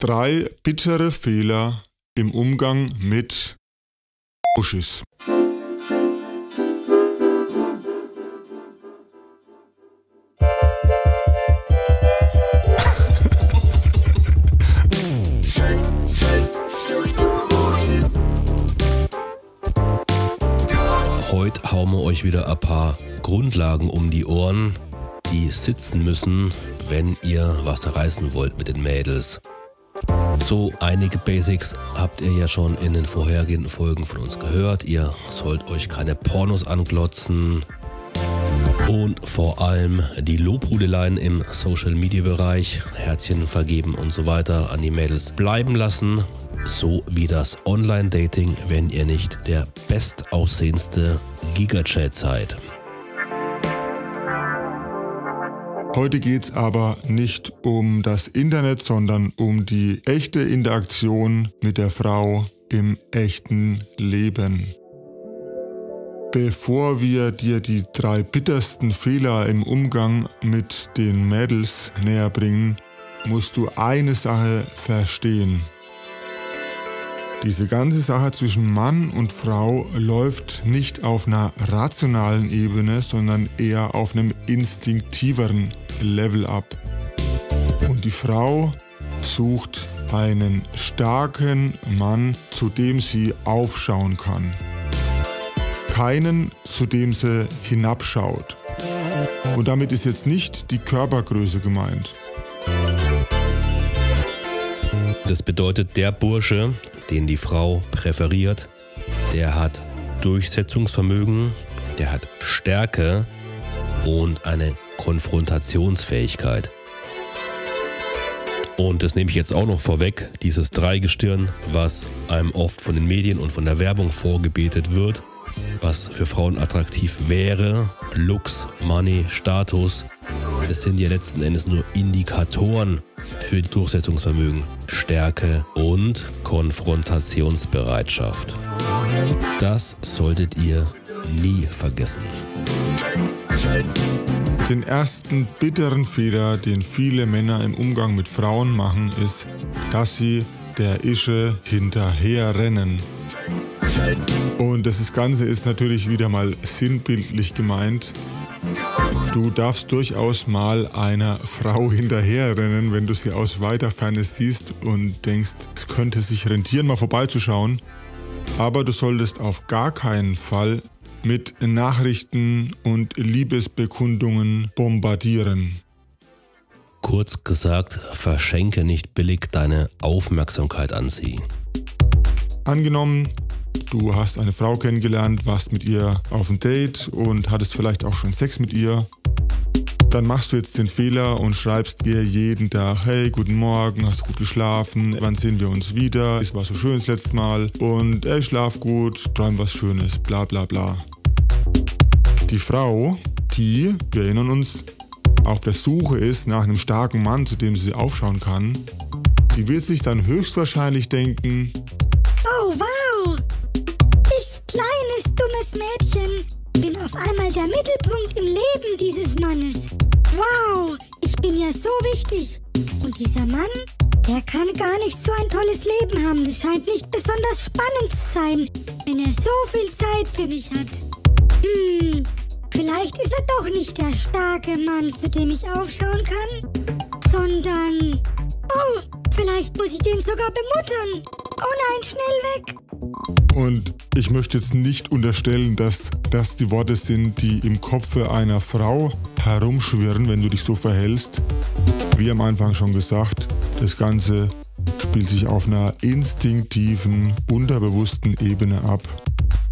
Drei bittere Fehler im Umgang mit Uschis. Heute hauen wir euch wieder ein paar Grundlagen um die Ohren, die sitzen müssen, wenn ihr was reißen wollt mit den Mädels. So einige Basics habt ihr ja schon in den vorhergehenden Folgen von uns gehört. Ihr sollt euch keine Pornos anglotzen und vor allem die Lobhudeleien im Social Media Bereich, Herzchen vergeben und so weiter an die Mädels bleiben lassen. So wie das Online-Dating, wenn ihr nicht der bestaussehendste Gigachat seid. Heute geht es aber nicht um das Internet, sondern um die echte Interaktion mit der Frau im echten Leben. Bevor wir dir die drei bittersten Fehler im Umgang mit den Mädels näher bringen, musst du eine Sache verstehen. Diese ganze Sache zwischen Mann und Frau läuft nicht auf einer rationalen Ebene, sondern eher auf einem instinktiveren Level ab. Und die Frau sucht einen starken Mann, zu dem sie aufschauen kann. Keinen, zu dem sie hinabschaut. Und damit ist jetzt nicht die Körpergröße gemeint. Das bedeutet, der Bursche, den die Frau präferiert, der hat Durchsetzungsvermögen, der hat Stärke und eine Konfrontationsfähigkeit. Und das nehme ich jetzt auch noch vorweg, dieses Dreigestirn, was einem oft von den Medien und von der Werbung vorgebetet wird, was für Frauen attraktiv wäre, Looks, Money, Status, das sind ja letzten Endes nur Indikatoren für Durchsetzungsvermögen, Stärke und Konfrontationsbereitschaft. Das solltet ihr nie vergessen. Den ersten bitteren Fehler, den viele Männer im Umgang mit Frauen machen, ist, dass sie der Ische hinterherrennen. Und das Ganze ist natürlich wieder mal sinnbildlich gemeint. Du darfst durchaus mal einer Frau hinterherrennen, wenn du sie aus weiter Ferne siehst und denkst, es könnte sich rentieren, mal vorbeizuschauen. Aber du solltest auf gar keinen Fall mit Nachrichten und Liebesbekundungen bombardieren. Kurz gesagt, verschenke nicht billig deine Aufmerksamkeit an sie. Angenommen, du hast eine Frau kennengelernt, warst mit ihr auf ein Date und hattest vielleicht auch schon Sex mit ihr. Dann machst du jetzt den Fehler und schreibst ihr jeden Tag, hey, guten Morgen, hast du gut geschlafen, wann sehen wir uns wieder, es war so schön das letzte Mal und ey, schlaf gut, träum was Schönes, bla bla bla. Die Frau, die, wir erinnern uns, auf der Suche ist nach einem starken Mann, zu dem sie aufschauen kann, die wird sich dann höchstwahrscheinlich denken, Oh, wow! Kleines, dummes Mädchen, bin auf einmal der Mittelpunkt im Leben dieses Mannes. Wow, ich bin ja so wichtig. Und dieser Mann, der kann gar nicht so ein tolles Leben haben. Das scheint nicht besonders spannend zu sein, wenn er so viel Zeit für mich hat. Hm, vielleicht ist er doch nicht der starke Mann, zu dem ich aufschauen kann, sondern... Oh, vielleicht muss ich den sogar bemuttern. Oh nein, schnell weg. Und ich möchte jetzt nicht unterstellen, dass das die Worte sind, die im Kopfe einer Frau herumschwirren, wenn du dich so verhältst. Wie am Anfang schon gesagt, das Ganze spielt sich auf einer instinktiven, unterbewussten Ebene ab.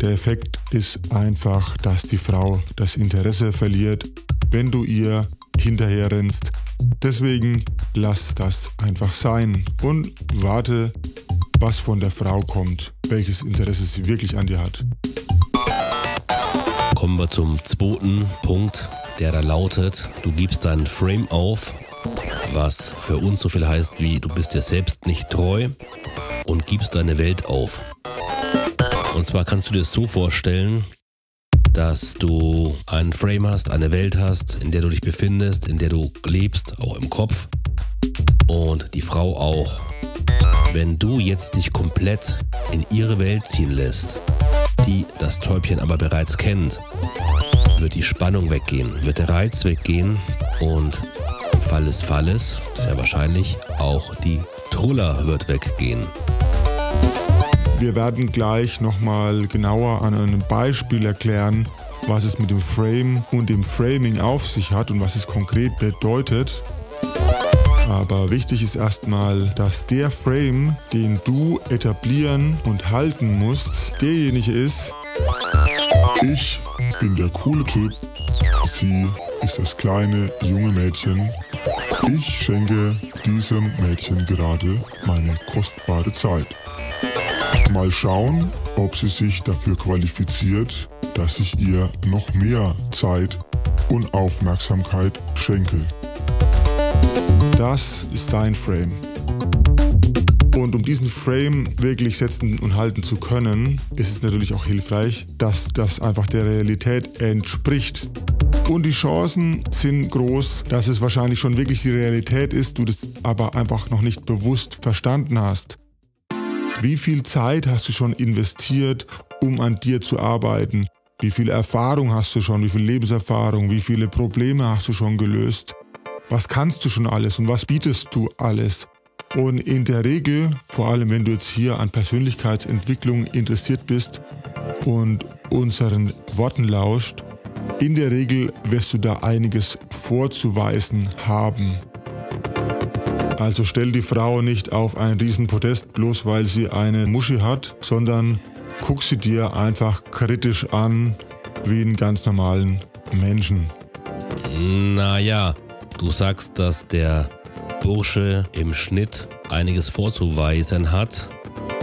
Der Effekt ist einfach, dass die Frau das Interesse verliert, wenn du ihr hinterherrennst. Deswegen lass das einfach sein und warte, was von der Frau kommt, welches Interesse sie wirklich an dir hat. Kommen wir zum zweiten Punkt, der da lautet, du gibst deinen Frame auf, was für uns so viel heißt wie du bist dir selbst nicht treu und gibst deine Welt auf. Und zwar kannst du dir das so vorstellen, dass du einen Frame hast, eine Welt hast, in der du dich befindest, in der du lebst, auch im Kopf und die Frau auch. Wenn du jetzt dich komplett in ihre Welt ziehen lässt, die das Täubchen aber bereits kennt, wird die Spannung weggehen, wird der Reiz weggehen und im Fall des Falles, sehr wahrscheinlich, auch die Truller wird weggehen. Wir werden gleich nochmal genauer an einem Beispiel erklären, was es mit dem Frame und dem Framing auf sich hat und was es konkret bedeutet. Aber wichtig ist erstmal, dass der Frame, den du etablieren und halten musst, derjenige ist, ich bin der coole Typ, sie ist das kleine junge Mädchen. Ich schenke diesem Mädchen gerade meine kostbare Zeit. Mal schauen, ob sie sich dafür qualifiziert, dass ich ihr noch mehr Zeit und Aufmerksamkeit schenke. Das ist dein Frame. Und um diesen Frame wirklich setzen und halten zu können, ist es natürlich auch hilfreich, dass das einfach der Realität entspricht. Und die Chancen sind groß, dass es wahrscheinlich schon wirklich die Realität ist, du das aber einfach noch nicht bewusst verstanden hast. Wie viel Zeit hast du schon investiert, um an dir zu arbeiten? Wie viel Erfahrung hast du schon? Wie viel Lebenserfahrung? Wie viele Probleme hast du schon gelöst? Was kannst du schon alles und was bietest du alles? Und in der Regel, vor allem wenn du jetzt hier an Persönlichkeitsentwicklung interessiert bist und unseren Worten lauscht, in der Regel wirst du da einiges vorzuweisen haben. Also stell die Frau nicht auf ein Riesenpodest, bloß weil sie eine Muschi hat, sondern guck sie dir einfach kritisch an, wie einen ganz normalen Menschen. Naja, du sagst, dass der Bursche im Schnitt einiges vorzuweisen hat.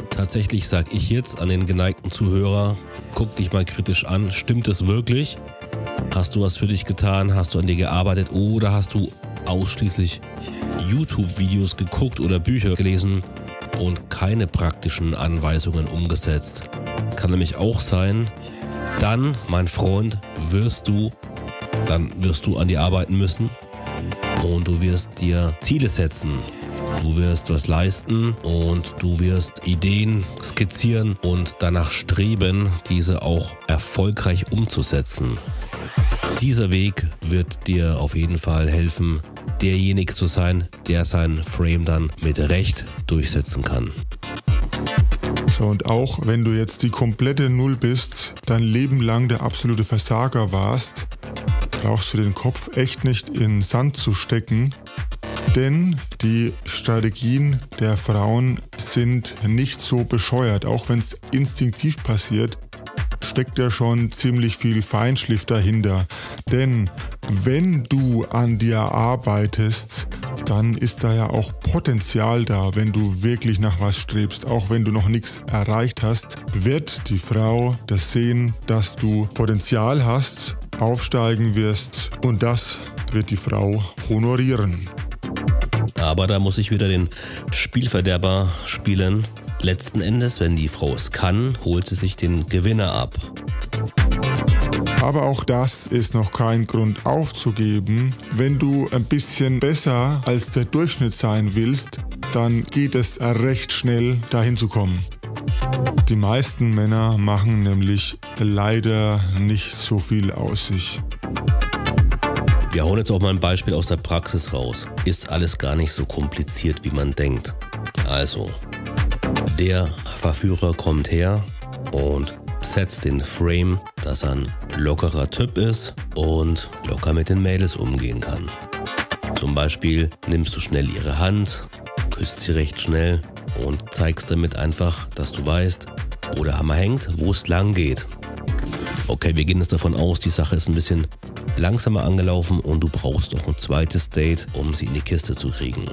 Tatsächlich sage ich jetzt an den geneigten Zuhörer, guck dich mal kritisch an, stimmt es wirklich? Hast du was für dich getan? Hast du an dir gearbeitet oder hast du ausschließlich YouTube-Videos geguckt oder Bücher gelesen und keine praktischen Anweisungen umgesetzt. Kann nämlich auch sein, dann, mein Freund, wirst du, dann wirst du an dir arbeiten müssen und du wirst dir Ziele setzen. Du wirst was leisten und du wirst Ideen skizzieren und danach streben, diese auch erfolgreich umzusetzen. Dieser Weg wird dir auf jeden Fall helfen, derjenige zu sein, der sein Frame dann mit Recht durchsetzen kann. So, und auch wenn du jetzt die komplette Null bist, dein Leben lang der absolute Versager warst, brauchst du den Kopf echt nicht in Sand zu stecken, denn die Strategien der Frauen sind nicht so bescheuert, auch wenn es instinktiv passiert steckt ja schon ziemlich viel Feinschliff dahinter. Denn wenn du an dir arbeitest, dann ist da ja auch Potenzial da, wenn du wirklich nach was strebst. Auch wenn du noch nichts erreicht hast, wird die Frau das sehen, dass du Potenzial hast, aufsteigen wirst und das wird die Frau honorieren. Aber da muss ich wieder den Spielverderber spielen Letzten Endes, wenn die Frau es kann, holt sie sich den Gewinner ab. Aber auch das ist noch kein Grund aufzugeben. Wenn du ein bisschen besser als der Durchschnitt sein willst, dann geht es recht schnell dahin zu kommen. Die meisten Männer machen nämlich leider nicht so viel aus sich. Wir hauen jetzt auch mal ein Beispiel aus der Praxis raus. Ist alles gar nicht so kompliziert, wie man denkt. Also, der Verführer kommt her und setzt den Frame, dass er ein lockerer Typ ist und locker mit den Mädels umgehen kann. Zum Beispiel nimmst du schnell ihre Hand, küsst sie recht schnell und zeigst damit einfach, dass du weißt, wo der Hammer hängt, wo es lang geht. Okay, wir gehen jetzt davon aus, die Sache ist ein bisschen langsamer angelaufen und du brauchst noch ein zweites Date, um sie in die Kiste zu kriegen.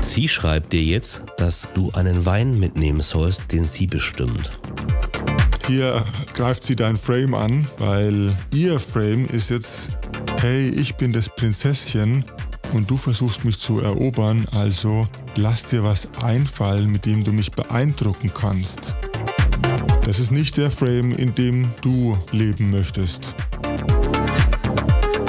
Sie schreibt dir jetzt, dass du einen Wein mitnehmen sollst, den sie bestimmt. Hier greift sie dein Frame an, weil ihr Frame ist jetzt, hey, ich bin das Prinzesschen und du versuchst mich zu erobern, also lass dir was einfallen, mit dem du mich beeindrucken kannst. Das ist nicht der Frame, in dem du leben möchtest.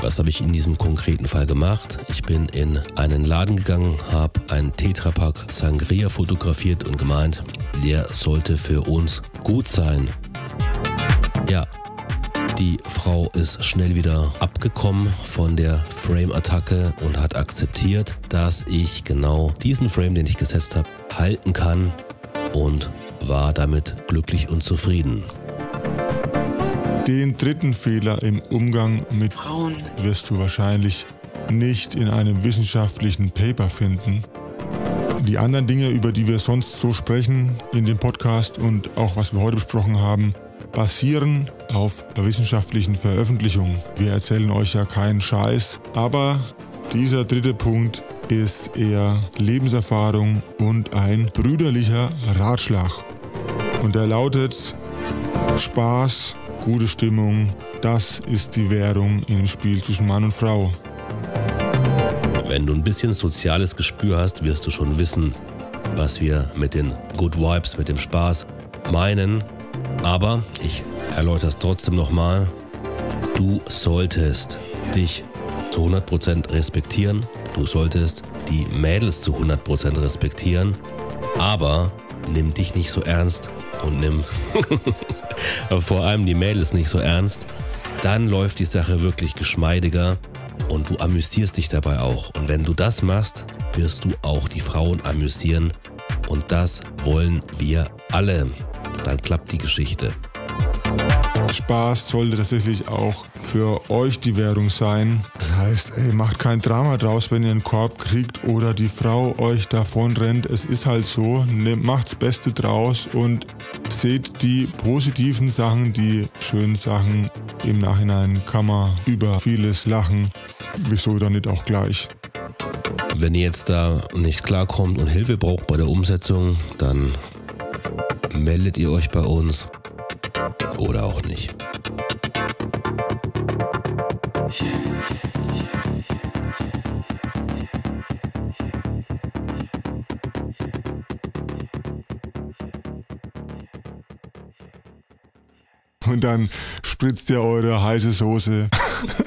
Was habe ich in diesem konkreten Fall gemacht? Ich bin in einen Laden gegangen, habe einen Tetrapack Sangria fotografiert und gemeint, der sollte für uns gut sein. Ja, die Frau ist schnell wieder abgekommen von der Frame-Attacke und hat akzeptiert, dass ich genau diesen Frame, den ich gesetzt habe, halten kann und war damit glücklich und zufrieden. Den dritten Fehler im Umgang mit Frauen wirst du wahrscheinlich nicht in einem wissenschaftlichen Paper finden. Die anderen Dinge, über die wir sonst so sprechen in dem Podcast und auch was wir heute besprochen haben, basieren auf wissenschaftlichen Veröffentlichungen. Wir erzählen euch ja keinen Scheiß, aber dieser dritte Punkt ist eher Lebenserfahrung und ein brüderlicher Ratschlag. Und er lautet Spaß, gute Stimmung, das ist die Währung im Spiel zwischen Mann und Frau. Wenn du ein bisschen soziales Gespür hast, wirst du schon wissen, was wir mit den Good Vibes, mit dem Spaß meinen. Aber ich erläutere es trotzdem nochmal. Du solltest dich zu 100% respektieren. Du solltest die Mädels zu 100% respektieren. Aber nimm dich nicht so ernst und nimm vor allem die Mädels nicht so ernst. Dann läuft die Sache wirklich geschmeidiger und du amüsierst dich dabei auch. Und wenn du das machst, wirst du auch die Frauen amüsieren. Und das wollen wir alle. Dann klappt die Geschichte. Spaß sollte tatsächlich auch für euch die Währung sein. Das heißt, ey, macht kein Drama draus, wenn ihr einen Korb kriegt oder die Frau euch davon rennt. Es ist halt so. Nehmt, macht's Beste draus und seht die positiven Sachen, die schönen Sachen. Im Nachhinein kann man über vieles lachen. Wieso dann nicht auch gleich? Wenn ihr jetzt da nicht klarkommt und Hilfe braucht bei der Umsetzung, dann meldet ihr euch bei uns oder auch nicht. Und dann spritzt ihr eure heiße Soße